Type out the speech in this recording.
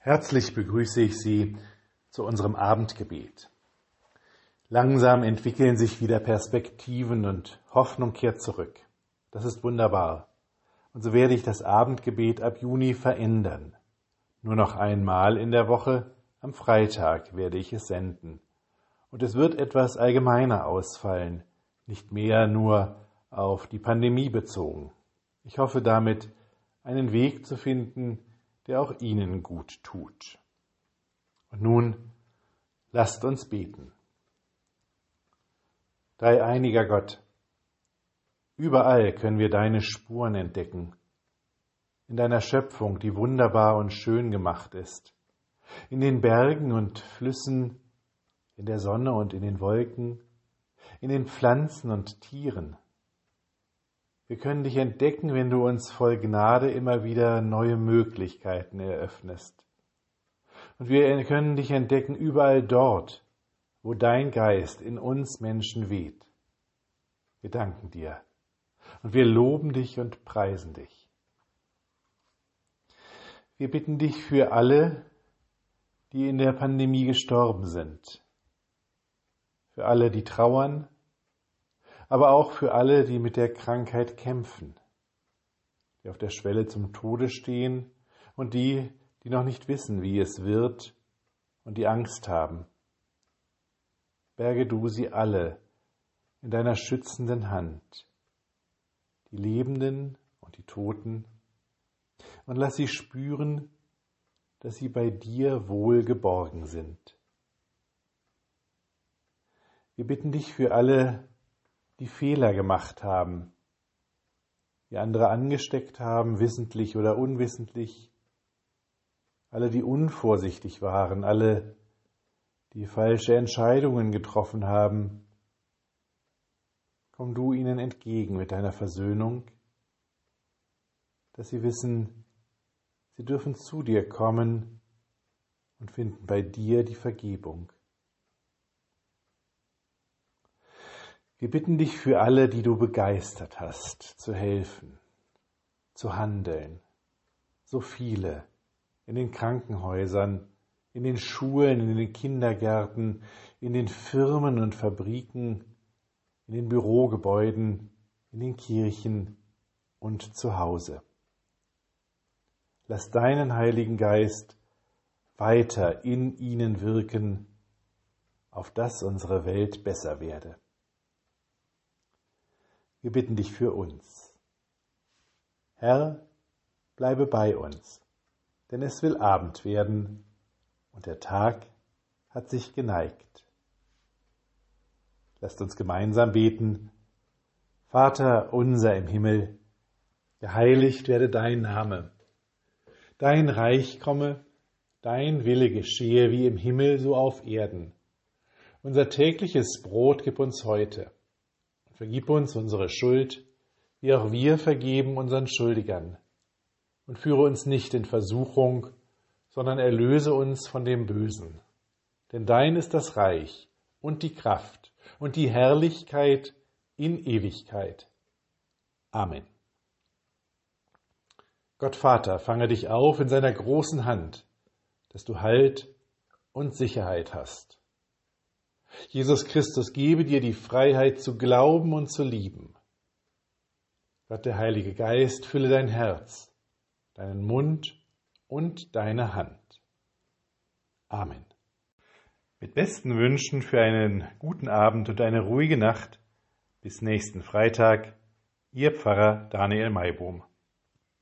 Herzlich begrüße ich Sie zu unserem Abendgebet. Langsam entwickeln sich wieder Perspektiven und Hoffnung kehrt zurück. Das ist wunderbar. Und so werde ich das Abendgebet ab Juni verändern. Nur noch einmal in der Woche, am Freitag werde ich es senden. Und es wird etwas allgemeiner ausfallen, nicht mehr nur auf die Pandemie bezogen. Ich hoffe damit, einen Weg zu finden, der auch ihnen gut tut. Und nun lasst uns beten. Dreieiniger Gott, überall können wir deine Spuren entdecken, in deiner Schöpfung, die wunderbar und schön gemacht ist, in den Bergen und Flüssen, in der Sonne und in den Wolken, in den Pflanzen und Tieren, wir können dich entdecken, wenn du uns voll Gnade immer wieder neue Möglichkeiten eröffnest. Und wir können dich entdecken überall dort, wo dein Geist in uns Menschen weht. Wir danken dir und wir loben dich und preisen dich. Wir bitten dich für alle, die in der Pandemie gestorben sind, für alle, die trauern, aber auch für alle, die mit der Krankheit kämpfen, die auf der Schwelle zum Tode stehen und die, die noch nicht wissen, wie es wird und die Angst haben. Berge du sie alle in deiner schützenden Hand, die Lebenden und die Toten, und lass sie spüren, dass sie bei dir wohl geborgen sind. Wir bitten dich für alle, die Fehler gemacht haben, die andere angesteckt haben, wissentlich oder unwissentlich, alle, die unvorsichtig waren, alle, die falsche Entscheidungen getroffen haben, komm du ihnen entgegen mit deiner Versöhnung, dass sie wissen, sie dürfen zu dir kommen und finden bei dir die Vergebung. Wir bitten dich für alle, die du begeistert hast, zu helfen, zu handeln. So viele in den Krankenhäusern, in den Schulen, in den Kindergärten, in den Firmen und Fabriken, in den Bürogebäuden, in den Kirchen und zu Hause. Lass deinen Heiligen Geist weiter in ihnen wirken, auf dass unsere Welt besser werde. Wir bitten dich für uns. Herr, bleibe bei uns, denn es will Abend werden und der Tag hat sich geneigt. Lasst uns gemeinsam beten. Vater unser im Himmel, geheiligt werde dein Name. Dein Reich komme, dein Wille geschehe wie im Himmel so auf Erden. Unser tägliches Brot gib uns heute Vergib uns unsere Schuld, wie auch wir vergeben unseren Schuldigern. Und führe uns nicht in Versuchung, sondern erlöse uns von dem Bösen. Denn dein ist das Reich und die Kraft und die Herrlichkeit in Ewigkeit. Amen. Gott Vater, fange dich auf in seiner großen Hand, dass du Halt und Sicherheit hast. Jesus Christus gebe dir die Freiheit zu glauben und zu lieben. Gott der Heilige Geist fülle dein Herz, deinen Mund und deine Hand. Amen. Mit besten Wünschen für einen guten Abend und eine ruhige Nacht. Bis nächsten Freitag. Ihr Pfarrer Daniel Maibohm.